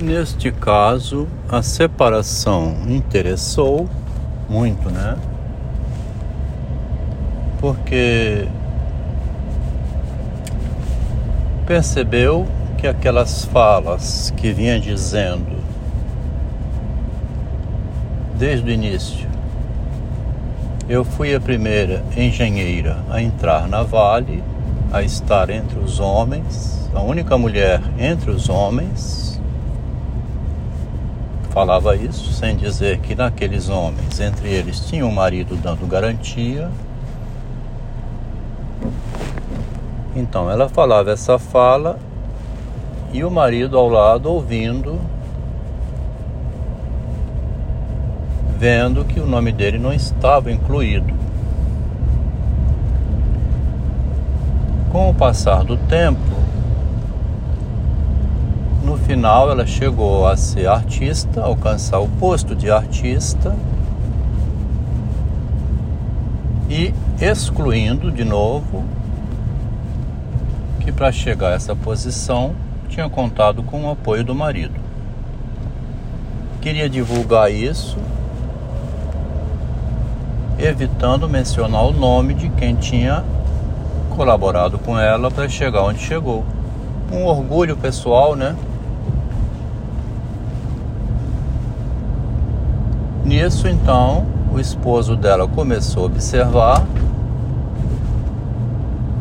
Neste caso, a separação interessou muito, né? Porque percebeu que aquelas falas que vinha dizendo desde o início, eu fui a primeira engenheira a entrar na Vale, a estar entre os homens, a única mulher entre os homens falava isso, sem dizer que naqueles homens, entre eles, tinha um marido dando garantia. Então ela falava essa fala e o marido ao lado ouvindo, vendo que o nome dele não estava incluído. Com o passar do tempo, final ela chegou a ser artista, alcançar o posto de artista e excluindo de novo que para chegar a essa posição tinha contado com o apoio do marido. Queria divulgar isso, evitando mencionar o nome de quem tinha colaborado com ela para chegar onde chegou. Um orgulho pessoal, né? Nisso, então, o esposo dela começou a observar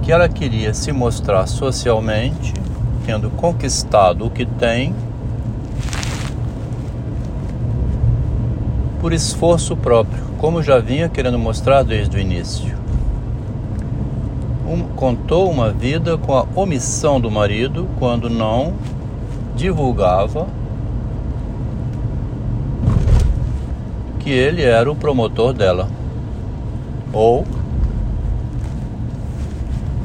que ela queria se mostrar socialmente, tendo conquistado o que tem, por esforço próprio, como já vinha querendo mostrar desde o início. Um, contou uma vida com a omissão do marido quando não divulgava que ele era o promotor dela. Ou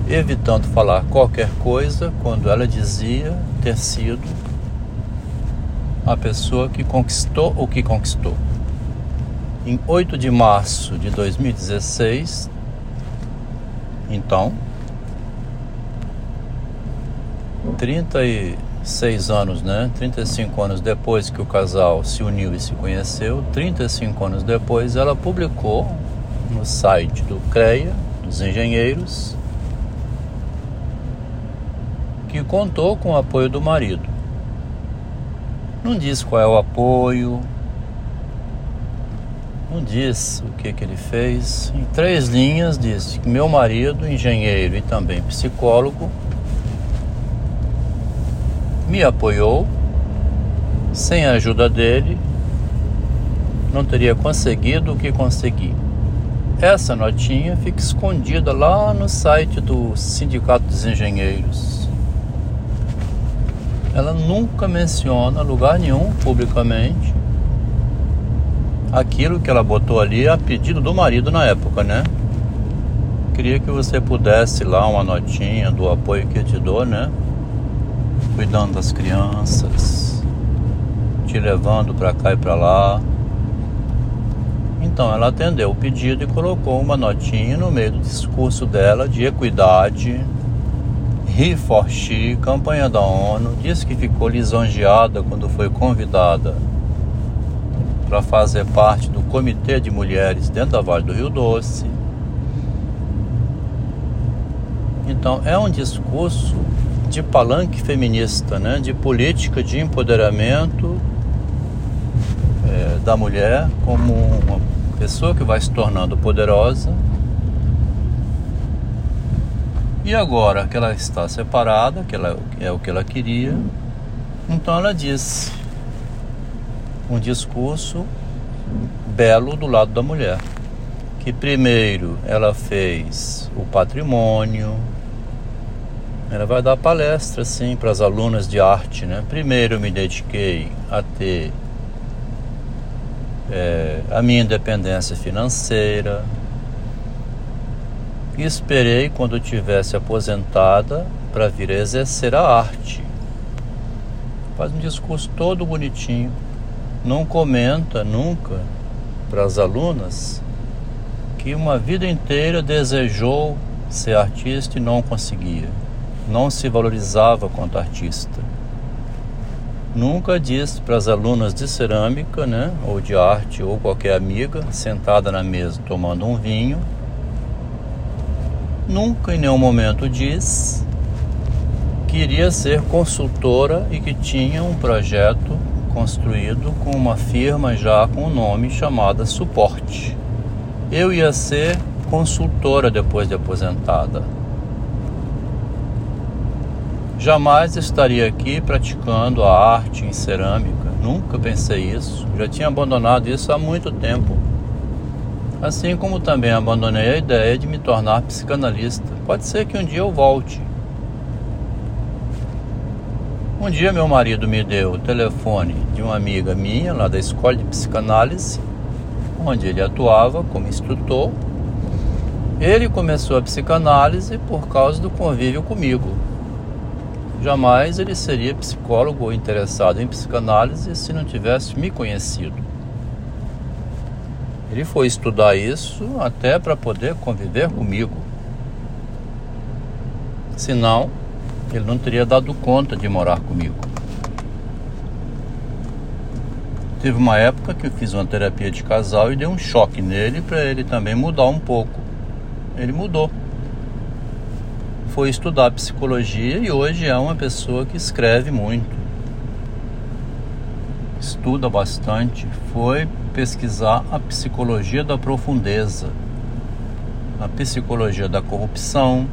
evitando falar qualquer coisa quando ela dizia ter sido a pessoa que conquistou o que conquistou. Em 8 de março de 2016, então, 30 e seis anos, né? 35 anos depois que o casal se uniu e se conheceu, 35 anos depois, ela publicou no site do CREA, dos engenheiros, que contou com o apoio do marido. Não diz qual é o apoio, não diz o que, que ele fez. Em três linhas diz que meu marido, engenheiro e também psicólogo, me apoiou. Sem a ajuda dele, não teria conseguido o que consegui. Essa notinha fica escondida lá no site do Sindicato dos Engenheiros. Ela nunca menciona lugar nenhum publicamente aquilo que ela botou ali a pedido do marido na época, né? Queria que você pudesse lá uma notinha do apoio que te dou, né? Cuidando das crianças, te levando para cá e para lá. Então ela atendeu o pedido e colocou uma notinha no meio do discurso dela de equidade, He for She, campanha da ONU, disse que ficou lisonjeada quando foi convidada para fazer parte do Comitê de Mulheres dentro da Vale do Rio Doce. Então é um discurso de palanque feminista, né? de política de empoderamento é, da mulher como uma pessoa que vai se tornando poderosa. E agora que ela está separada, que ela, é o que ela queria, então ela disse um discurso belo do lado da mulher. Que primeiro ela fez o patrimônio, ela vai dar palestra, assim, para as alunas de arte, né? Primeiro eu me dediquei a ter é, a minha independência financeira. E esperei quando tivesse aposentada para vir a exercer a arte. Faz um discurso todo bonitinho. Não comenta nunca para as alunas que uma vida inteira desejou ser artista e não conseguia não se valorizava quanto artista. Nunca disse para as alunas de cerâmica, né, ou de arte, ou qualquer amiga, sentada na mesa tomando um vinho. Nunca em nenhum momento disse que iria ser consultora e que tinha um projeto construído com uma firma já com o nome chamada Suporte. Eu ia ser consultora depois de aposentada. Jamais estaria aqui praticando a arte em cerâmica. Nunca pensei isso. Já tinha abandonado isso há muito tempo. Assim como também abandonei a ideia de me tornar psicanalista. Pode ser que um dia eu volte. Um dia meu marido me deu o telefone de uma amiga minha lá da escola de psicanálise, onde ele atuava como instrutor. Ele começou a psicanálise por causa do convívio comigo. Jamais ele seria psicólogo ou interessado em psicanálise se não tivesse me conhecido. Ele foi estudar isso até para poder conviver comigo. Senão, ele não teria dado conta de morar comigo. Teve uma época que eu fiz uma terapia de casal e dei um choque nele para ele também mudar um pouco. Ele mudou foi estudar psicologia e hoje é uma pessoa que escreve muito. Estuda bastante, foi pesquisar a psicologia da profundeza, a psicologia da corrupção,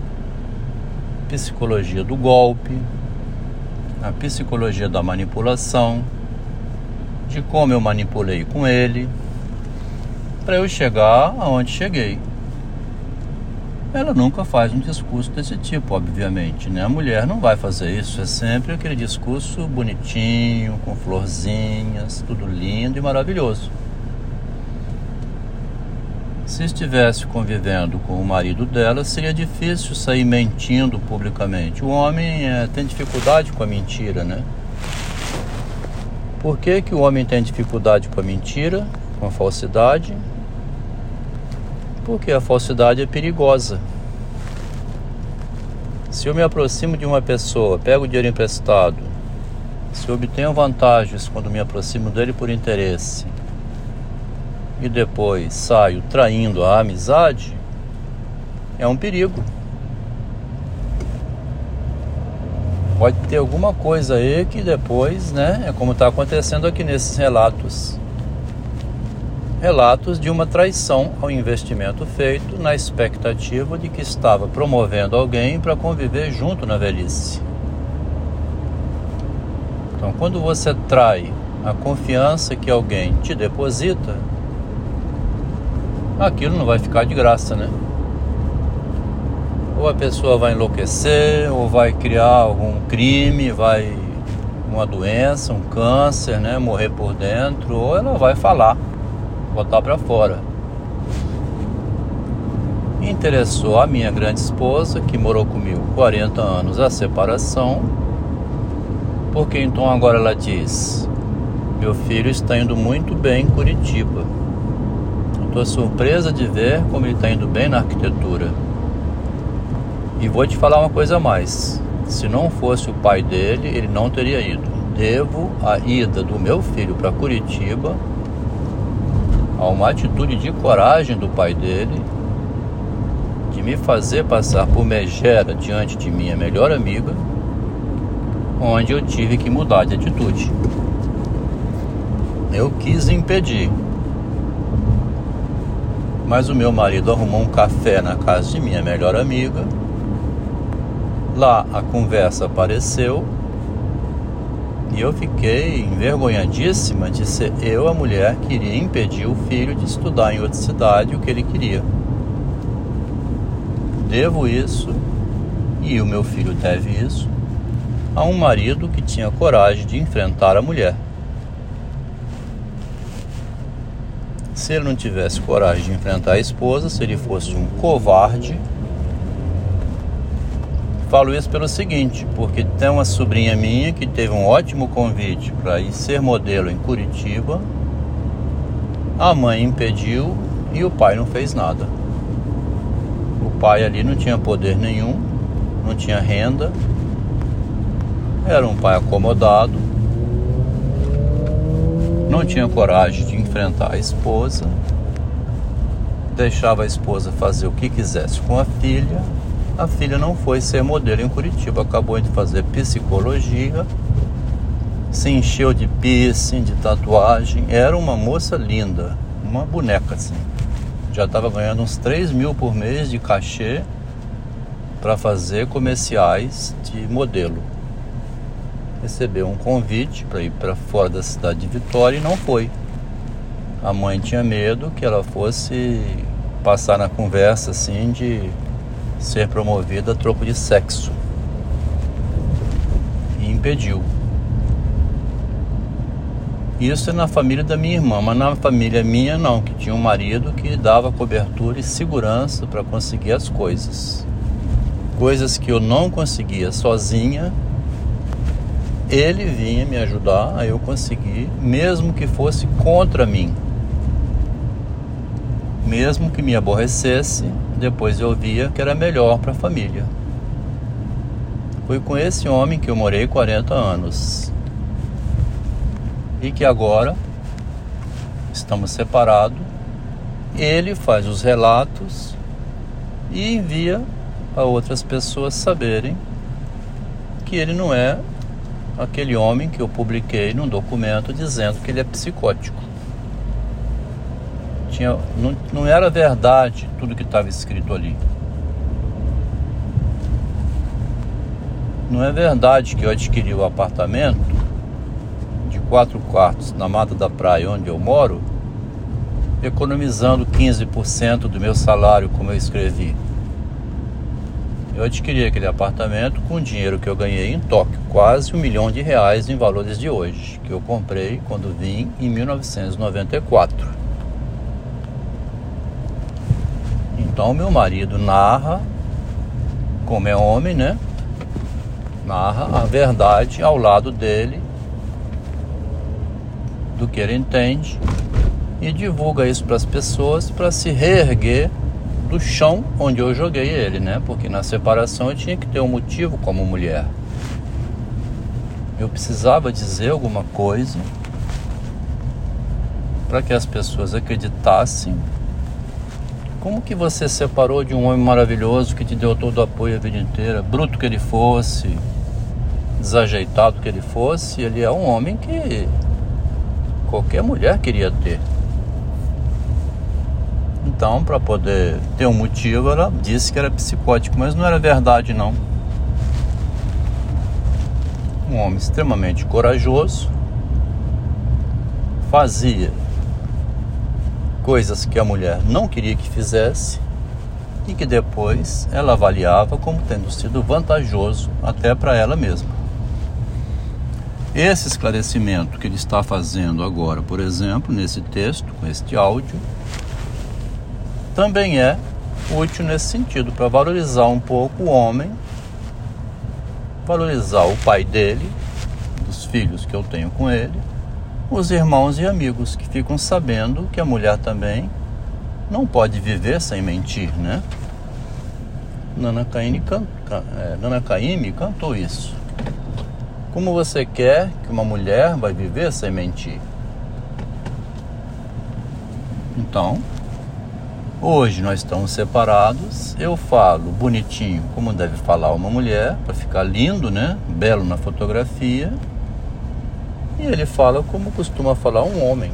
psicologia do golpe, a psicologia da manipulação, de como eu manipulei com ele, para eu chegar aonde cheguei ela nunca faz um discurso desse tipo, obviamente, né? A mulher não vai fazer isso, é sempre aquele discurso bonitinho, com florzinhas, tudo lindo e maravilhoso. Se estivesse convivendo com o marido dela, seria difícil sair mentindo publicamente. O homem é, tem dificuldade com a mentira, né? Por que, que o homem tem dificuldade com a mentira, com a falsidade? Porque a falsidade é perigosa. Se eu me aproximo de uma pessoa, pego dinheiro emprestado, se eu obtenho vantagens quando me aproximo dele por interesse e depois saio traindo a amizade, é um perigo. Pode ter alguma coisa aí que depois, né, é como está acontecendo aqui nesses relatos relatos de uma traição ao investimento feito na expectativa de que estava promovendo alguém para conviver junto na velhice. Então, quando você trai a confiança que alguém te deposita, aquilo não vai ficar de graça, né? Ou a pessoa vai enlouquecer, ou vai criar algum crime, vai uma doença, um câncer, né, morrer por dentro, ou ela vai falar botar para fora. Interessou a minha grande esposa, que morou comigo 40 anos a separação, porque então agora ela diz: Meu filho está indo muito bem em Curitiba. Estou surpresa de ver como ele está indo bem na arquitetura. E vou te falar uma coisa a mais: se não fosse o pai dele, ele não teria ido. Devo a ida do meu filho para Curitiba a uma atitude de coragem do pai dele de me fazer passar por megera diante de minha melhor amiga, onde eu tive que mudar de atitude. Eu quis impedir, mas o meu marido arrumou um café na casa de minha melhor amiga. Lá a conversa apareceu e eu fiquei envergonhadíssima de ser eu a mulher que iria impedir o filho de estudar em outra cidade o que ele queria. Devo isso, e o meu filho deve isso, a um marido que tinha coragem de enfrentar a mulher. Se ele não tivesse coragem de enfrentar a esposa, se ele fosse um covarde, Falo isso pelo seguinte, porque tem uma sobrinha minha que teve um ótimo convite para ir ser modelo em Curitiba. A mãe impediu e o pai não fez nada. O pai ali não tinha poder nenhum, não tinha renda, era um pai acomodado não tinha coragem de enfrentar a esposa, deixava a esposa fazer o que quisesse com a filha. A filha não foi ser modelo em Curitiba, acabou de fazer psicologia, se encheu de piercing, de tatuagem. Era uma moça linda, uma boneca assim. Já estava ganhando uns 3 mil por mês de cachê para fazer comerciais de modelo. Recebeu um convite para ir para fora da cidade de Vitória e não foi. A mãe tinha medo que ela fosse passar na conversa assim de ser promovida a troco de sexo. E impediu. Isso é na família da minha irmã, mas na família minha não, que tinha um marido que dava cobertura e segurança para conseguir as coisas. Coisas que eu não conseguia sozinha, ele vinha me ajudar a eu conseguir, mesmo que fosse contra mim mesmo que me aborrecesse, depois eu via que era melhor para a família. Foi com esse homem que eu morei 40 anos. E que agora estamos separados. Ele faz os relatos e envia para outras pessoas saberem que ele não é aquele homem que eu publiquei num documento dizendo que ele é psicótico tinha, não, não era verdade tudo que estava escrito ali. Não é verdade que eu adquiri o apartamento de quatro quartos na Mata da Praia, onde eu moro, economizando 15% do meu salário, como eu escrevi. Eu adquiri aquele apartamento com o dinheiro que eu ganhei em Tóquio, quase um milhão de reais em valores de hoje, que eu comprei quando vim em 1994. Então meu marido narra, como é homem, né? Narra a verdade ao lado dele, do que ele entende, e divulga isso para as pessoas para se reerguer do chão onde eu joguei ele, né? Porque na separação eu tinha que ter um motivo como mulher. Eu precisava dizer alguma coisa para que as pessoas acreditassem como que você separou de um homem maravilhoso que te deu todo o apoio a vida inteira, bruto que ele fosse, desajeitado que ele fosse, ele é um homem que qualquer mulher queria ter. Então, para poder ter um motivo, ela disse que era psicótico, mas não era verdade não. Um homem extremamente corajoso, fazia coisas que a mulher não queria que fizesse e que depois ela avaliava como tendo sido vantajoso até para ela mesma. Esse esclarecimento que ele está fazendo agora, por exemplo, nesse texto, com este áudio, também é útil nesse sentido, para valorizar um pouco o homem, valorizar o pai dele, dos filhos que eu tenho com ele, os irmãos e amigos que ficam sabendo que a mulher também não pode viver sem mentir, né? Nana Caymmi, can... é, cantou isso. Como você quer que uma mulher vai viver sem mentir? Então, hoje nós estamos separados. Eu falo bonitinho como deve falar uma mulher, para ficar lindo, né? Belo na fotografia e ele fala como costuma falar um homem.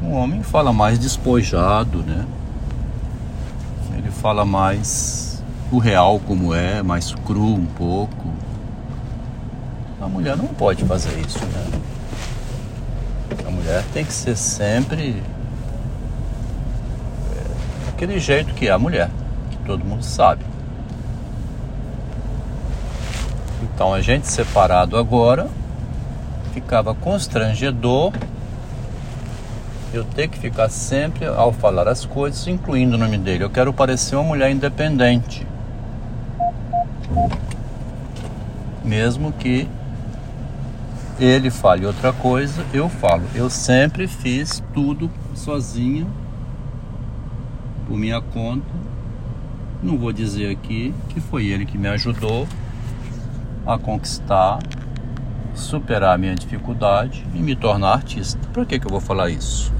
Um homem fala mais despojado, né? Ele fala mais o real como é, mais cru um pouco. A mulher não pode fazer isso, né? A mulher tem que ser sempre é, aquele jeito que é a mulher, que todo mundo sabe. Então a gente separado agora ficava constrangedor eu ter que ficar sempre ao falar as coisas, incluindo o nome dele. Eu quero parecer uma mulher independente. Mesmo que ele fale outra coisa, eu falo. Eu sempre fiz tudo sozinho, por minha conta. Não vou dizer aqui que foi ele que me ajudou a conquistar superar a minha dificuldade e me tornar artista. Por que, que eu vou falar isso?